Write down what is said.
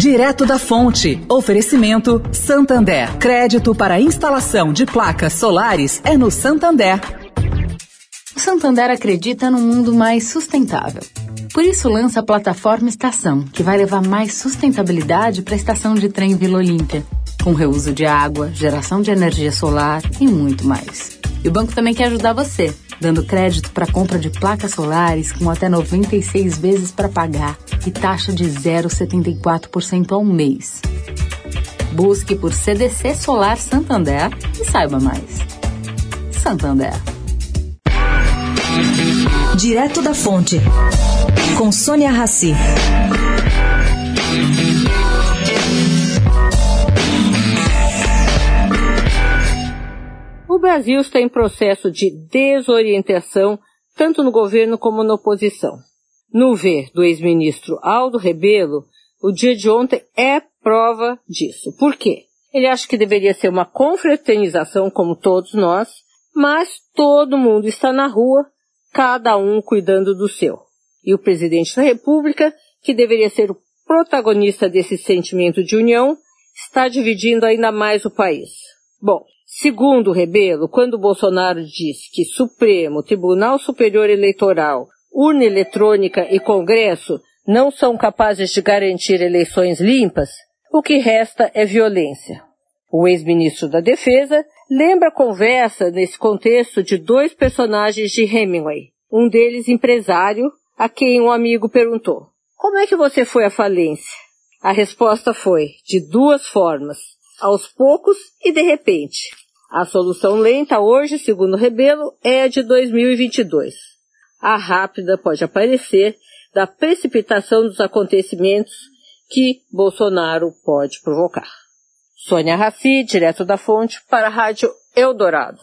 Direto da Fonte. Oferecimento Santander. Crédito para instalação de placas solares é no Santander. O Santander acredita num mundo mais sustentável. Por isso lança a plataforma Estação, que vai levar mais sustentabilidade para a estação de trem Vila Olímpia, com reuso de água, geração de energia solar e muito mais. E o banco também quer ajudar você dando crédito para compra de placas solares com até 96 vezes para pagar e taxa de 0,74% ao mês. Busque por CDC Solar Santander e saiba mais. Santander. Direto da Fonte, com Sônia Rassi. O Brasil está em processo de desorientação, tanto no governo como na oposição. No ver do ex-ministro Aldo Rebelo, o dia de ontem é prova disso. Por quê? Ele acha que deveria ser uma confraternização como todos nós, mas todo mundo está na rua, cada um cuidando do seu. E o presidente da República, que deveria ser o protagonista desse sentimento de união, está dividindo ainda mais o país. Bom, Segundo Rebelo, quando Bolsonaro diz que Supremo, Tribunal Superior Eleitoral, urna eletrônica e Congresso não são capazes de garantir eleições limpas, o que resta é violência. O ex-ministro da Defesa lembra a conversa nesse contexto de dois personagens de Hemingway, um deles empresário, a quem um amigo perguntou: Como é que você foi à falência? A resposta foi: de duas formas, aos poucos e de repente. A solução lenta hoje, segundo Rebelo, é a de 2022. A rápida pode aparecer da precipitação dos acontecimentos que Bolsonaro pode provocar. Sônia Raci, direto da fonte, para a Rádio Eldorado.